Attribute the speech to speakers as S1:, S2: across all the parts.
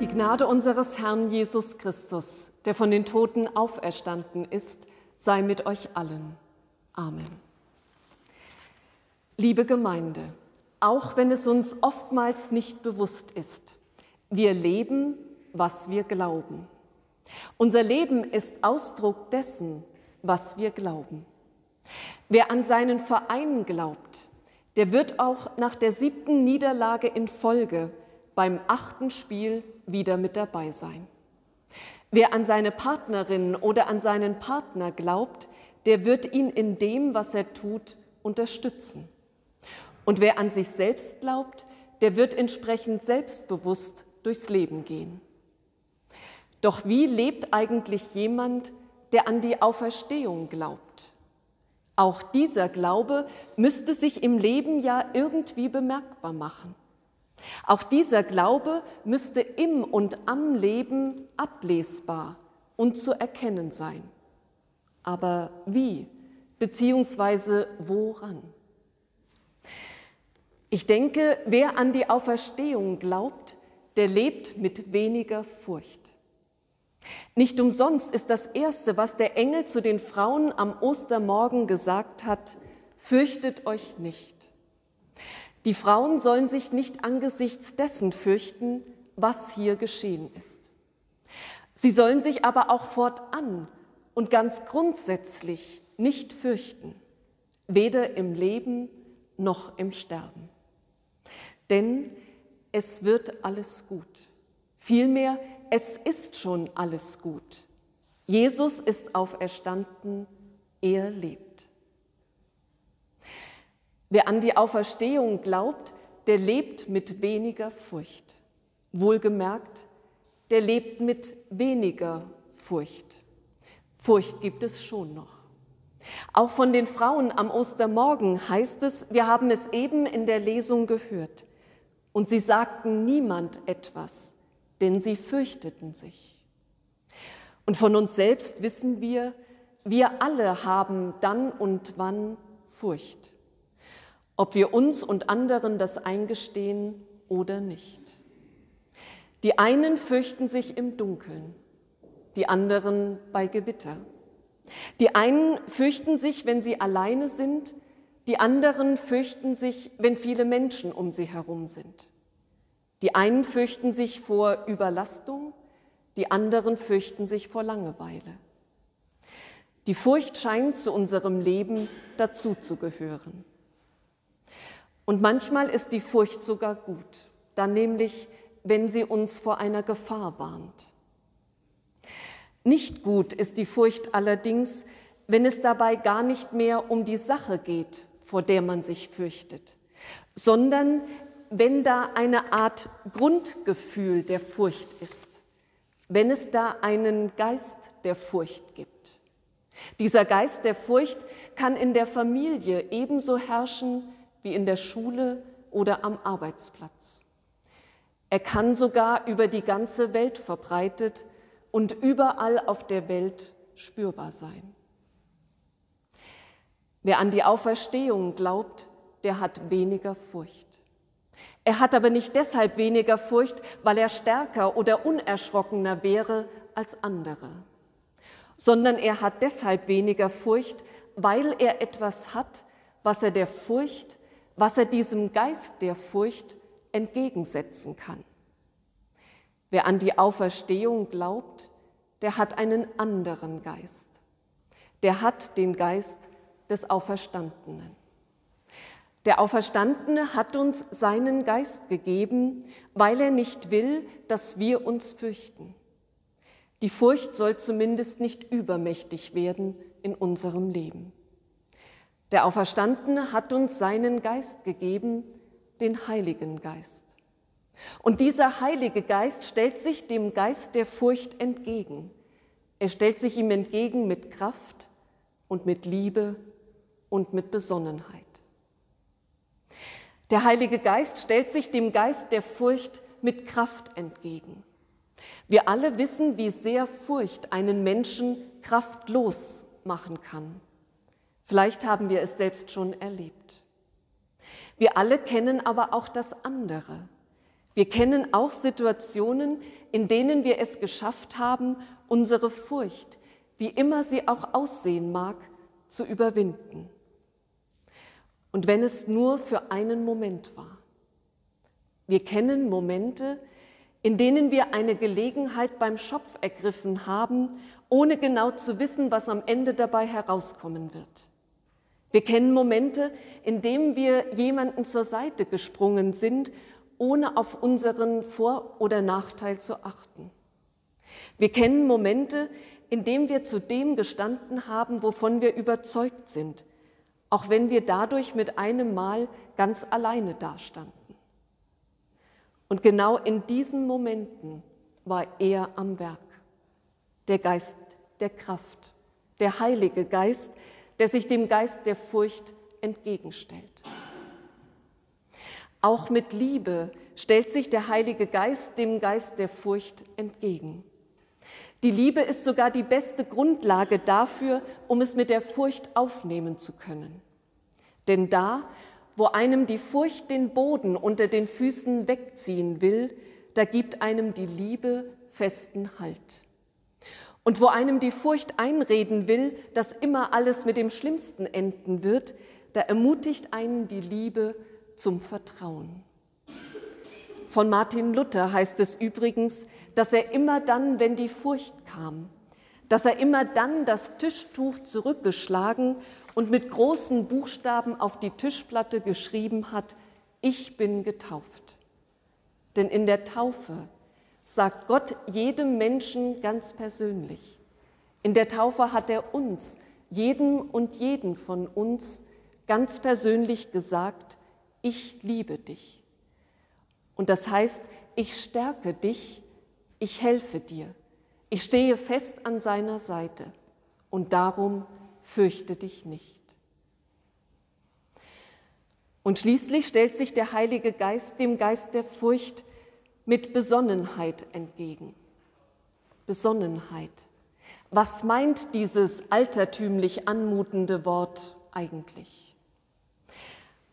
S1: Die Gnade unseres Herrn Jesus Christus, der von den Toten auferstanden ist, sei mit euch allen. Amen. Liebe Gemeinde, auch wenn es uns oftmals nicht bewusst ist, wir leben, was wir glauben. Unser Leben ist Ausdruck dessen, was wir glauben. Wer an seinen Verein glaubt, der wird auch nach der siebten Niederlage in Folge beim achten Spiel wieder mit dabei sein. Wer an seine Partnerin oder an seinen Partner glaubt, der wird ihn in dem, was er tut, unterstützen. Und wer an sich selbst glaubt, der wird entsprechend selbstbewusst durchs Leben gehen. Doch wie lebt eigentlich jemand, der an die Auferstehung glaubt? Auch dieser Glaube müsste sich im Leben ja irgendwie bemerkbar machen. Auch dieser Glaube müsste im und am Leben ablesbar und zu erkennen sein. Aber wie beziehungsweise woran? Ich denke, wer an die Auferstehung glaubt, der lebt mit weniger Furcht. Nicht umsonst ist das Erste, was der Engel zu den Frauen am Ostermorgen gesagt hat, fürchtet euch nicht. Die Frauen sollen sich nicht angesichts dessen fürchten, was hier geschehen ist. Sie sollen sich aber auch fortan und ganz grundsätzlich nicht fürchten, weder im Leben noch im Sterben. Denn es wird alles gut. Vielmehr, es ist schon alles gut. Jesus ist auferstanden, er lebt. Wer an die Auferstehung glaubt, der lebt mit weniger Furcht. Wohlgemerkt, der lebt mit weniger Furcht. Furcht gibt es schon noch. Auch von den Frauen am Ostermorgen heißt es, wir haben es eben in der Lesung gehört, und sie sagten niemand etwas, denn sie fürchteten sich. Und von uns selbst wissen wir, wir alle haben dann und wann Furcht, ob wir uns und anderen das eingestehen oder nicht. Die einen fürchten sich im Dunkeln, die anderen bei Gewitter. Die einen fürchten sich, wenn sie alleine sind, die anderen fürchten sich, wenn viele Menschen um sie herum sind. Die einen fürchten sich vor Überlastung, die anderen fürchten sich vor Langeweile. Die Furcht scheint zu unserem Leben dazuzugehören. Und manchmal ist die Furcht sogar gut, dann nämlich, wenn sie uns vor einer Gefahr warnt. Nicht gut ist die Furcht allerdings, wenn es dabei gar nicht mehr um die Sache geht, vor der man sich fürchtet, sondern wenn da eine Art Grundgefühl der Furcht ist, wenn es da einen Geist der Furcht gibt. Dieser Geist der Furcht kann in der Familie ebenso herrschen wie in der Schule oder am Arbeitsplatz. Er kann sogar über die ganze Welt verbreitet und überall auf der Welt spürbar sein. Wer an die Auferstehung glaubt, der hat weniger Furcht. Er hat aber nicht deshalb weniger Furcht, weil er stärker oder unerschrockener wäre als andere, sondern er hat deshalb weniger Furcht, weil er etwas hat, was er der Furcht, was er diesem Geist der Furcht entgegensetzen kann. Wer an die Auferstehung glaubt, der hat einen anderen Geist. Der hat den Geist des Auferstandenen. Der Auferstandene hat uns seinen Geist gegeben, weil er nicht will, dass wir uns fürchten. Die Furcht soll zumindest nicht übermächtig werden in unserem Leben. Der Auferstandene hat uns seinen Geist gegeben, den Heiligen Geist. Und dieser Heilige Geist stellt sich dem Geist der Furcht entgegen. Er stellt sich ihm entgegen mit Kraft und mit Liebe und mit Besonnenheit. Der Heilige Geist stellt sich dem Geist der Furcht mit Kraft entgegen. Wir alle wissen, wie sehr Furcht einen Menschen kraftlos machen kann. Vielleicht haben wir es selbst schon erlebt. Wir alle kennen aber auch das andere, Wir kennen auch Situationen, in denen wir es geschafft haben, unsere Furcht, wie immer sie auch aussehen mag, zu überwinden. Und wenn es nur für einen Moment war. Wir kennen Momente, in denen wir eine Gelegenheit beim Schopf ergriffen haben, ohne genau zu wissen, was am Ende dabei herauskommen wird. Wir kennen Momente, in denen wir jemanden zur Seite gesprungen sind, ohne auf unseren Vor- oder Nachteil zu achten. Wir kennen Momente, in denen wir zu dem gestanden haben, wovon wir überzeugt sind, auch wenn wir dadurch mit einem Mal ganz alleine dastanden. Und genau in diesen Momenten war er am Werk. Der Geist der Kraft, der Heilige Geist, der sich dem Geist der Furcht entgegenstellt. Auch mit Liebe stellt sich der Heilige Geist dem Geist der Furcht entgegen. Die Liebe ist sogar die beste Grundlage dafür, um es mit der Furcht aufnehmen zu können. Denn da, wo einem die Furcht den Boden unter den Füßen wegziehen will, da gibt einem die Liebe festen Halt. Und wo einem die Furcht einreden will, dass immer alles mit dem Schlimmsten enden wird, da ermutigt einen die Liebe zum Vertrauen. Von Martin Luther heißt es übrigens, dass er immer dann, wenn die Furcht kam, dass er immer dann das Tischtuch zurückgeschlagen und mit großen Buchstaben auf die Tischplatte geschrieben hat, ich bin getauft. Denn in der Taufe sagt Gott jedem Menschen ganz persönlich. In der Taufe hat er uns, jedem und jeden von uns, ganz persönlich gesagt, ich liebe dich. Und das heißt, ich stärke dich, ich helfe dir, ich stehe fest an seiner Seite und darum fürchte dich nicht. Und schließlich stellt sich der Heilige Geist dem Geist der Furcht mit Besonnenheit entgegen. Besonnenheit. Was meint dieses altertümlich anmutende Wort eigentlich?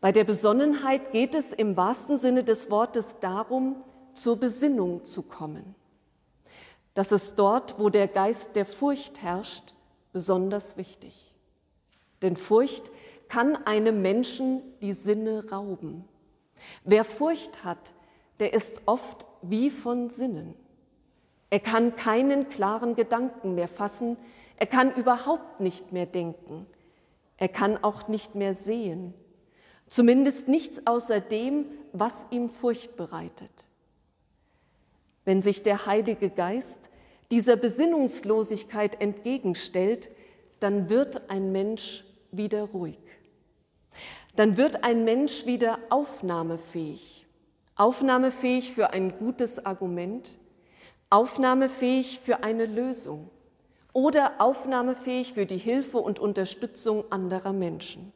S1: Bei der Besonnenheit geht es im wahrsten Sinne des Wortes darum, zur Besinnung zu kommen. Das ist dort, wo der Geist der Furcht herrscht, besonders wichtig. Denn Furcht kann einem Menschen die Sinne rauben. Wer Furcht hat, der ist oft wie von Sinnen. Er kann keinen klaren Gedanken mehr fassen, er kann überhaupt nicht mehr denken, er kann auch nicht mehr sehen, zumindest nichts außer dem, was ihm Furcht bereitet. Wenn sich der Heilige Geist dieser Besinnungslosigkeit entgegenstellt, dann wird ein Mensch wieder ruhig. Dann wird ein Mensch wieder aufnahmefähig aufnahmefähig für ein gutes Argument, aufnahmefähig für eine Lösung oder aufnahmefähig für die Hilfe und Unterstützung anderer Menschen.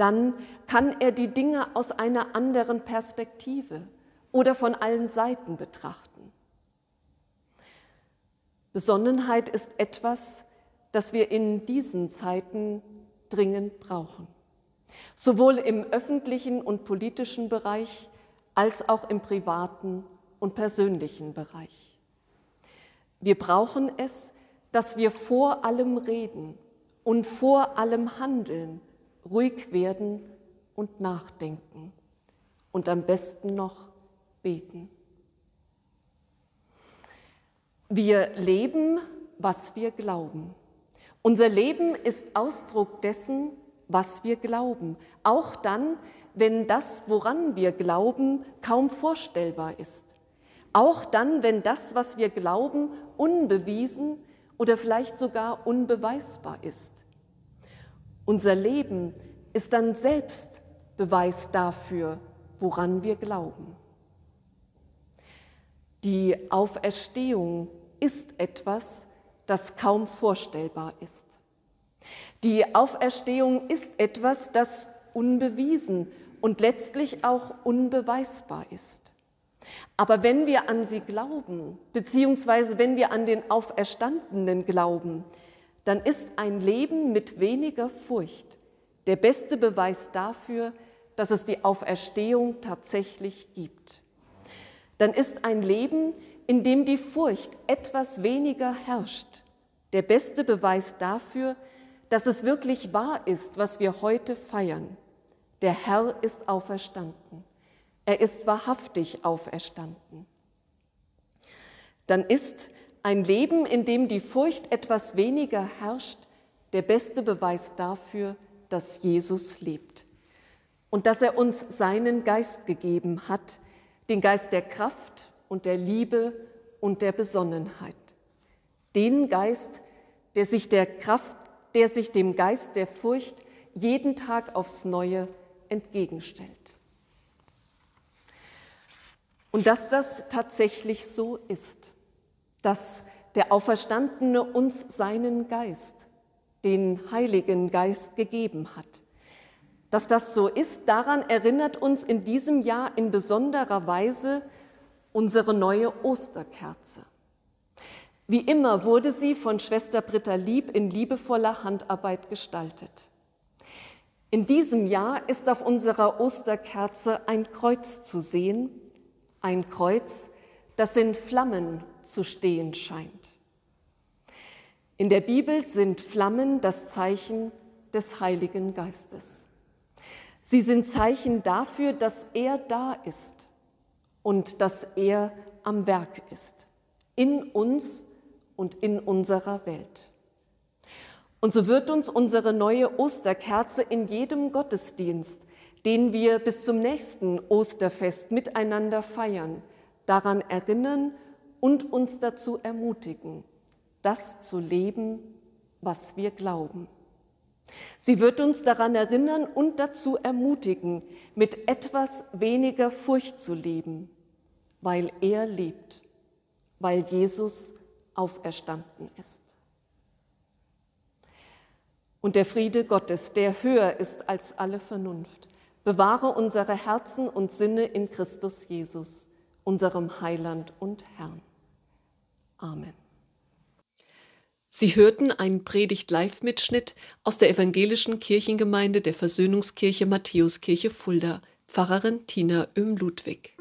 S1: Dann kann er die Dinge aus einer anderen Perspektive oder von allen Seiten betrachten. Besonnenheit ist etwas, das wir in diesen Zeiten dringend brauchen, sowohl im öffentlichen und politischen Bereich als auch im privaten und persönlichen Bereich. Wir brauchen es, dass wir vor allem reden und vor allem handeln, ruhig werden und nachdenken und am besten noch beten. Wir leben, was wir glauben. Unser Leben ist Ausdruck dessen, was wir glauben, auch dann, wenn das, woran wir glauben, kaum vorstellbar ist. Auch dann, wenn das, was wir glauben, unbewiesen oder vielleicht sogar unbeweisbar ist. Unser Leben ist dann selbst Beweis dafür, woran wir glauben. Die Auferstehung ist etwas, das kaum vorstellbar ist. Die Auferstehung ist etwas, das unbewiesen und letztlich auch unbeweisbar ist. Aber wenn wir an sie glauben, beziehungsweise wenn wir an den Auferstandenen glauben, dann ist ein Leben mit weniger Furcht der beste Beweis dafür, dass es die Auferstehung tatsächlich gibt. dann ist ein Leben, in dem die Furcht etwas weniger herrscht, der beste Beweis dafür, dass es wirklich wahr ist, was wir heute feiern. Der Herr ist auferstanden. Er ist wahrhaftig auferstanden. Dann ist ein Leben, in dem die Furcht etwas weniger herrscht, der beste Beweis dafür, dass Jesus lebt und dass er uns seinen Geist gegeben hat, den Geist der Kraft und der Liebe und der Besonnenheit. Den Geist, der sich der Kraft, der sich dem Geist der Furcht jeden Tag aufs Neue entgegenstellt. Und dass das tatsächlich so ist, dass der Auferstandene uns seinen Geist, den Heiligen Geist gegeben hat. Dass das so ist, daran erinnert uns in diesem Jahr in besonderer Weise unsere neue Osterkerze. Wie immer wurde sie von Schwester Britta Lieb in liebevoller Handarbeit gestaltet. In diesem Jahr ist auf unserer Osterkerze ein Kreuz zu sehen, ein Kreuz, das in Flammen zu stehen scheint. In der Bibel sind Flammen das Zeichen des Heiligen Geistes. Sie sind Zeichen dafür, dass er da ist und dass er am Werk ist, in uns und in unserer Welt. Und so wird uns unsere neue Osterkerze in jedem Gottesdienst, den wir bis zum nächsten Osterfest miteinander feiern, daran erinnern und uns dazu ermutigen, das zu leben, was wir glauben. Sie wird uns daran erinnern und dazu ermutigen, mit etwas weniger Furcht zu leben, weil er lebt, weil Jesus auferstanden ist. Und der Friede Gottes, der höher ist als alle Vernunft, bewahre unsere Herzen und Sinne in Christus Jesus, unserem Heiland und Herrn. Amen. Sie hörten einen Predigt-Live-Mitschnitt aus der evangelischen Kirchengemeinde der Versöhnungskirche Matthäuskirche Fulda, Pfarrerin Tina Öhm-Ludwig.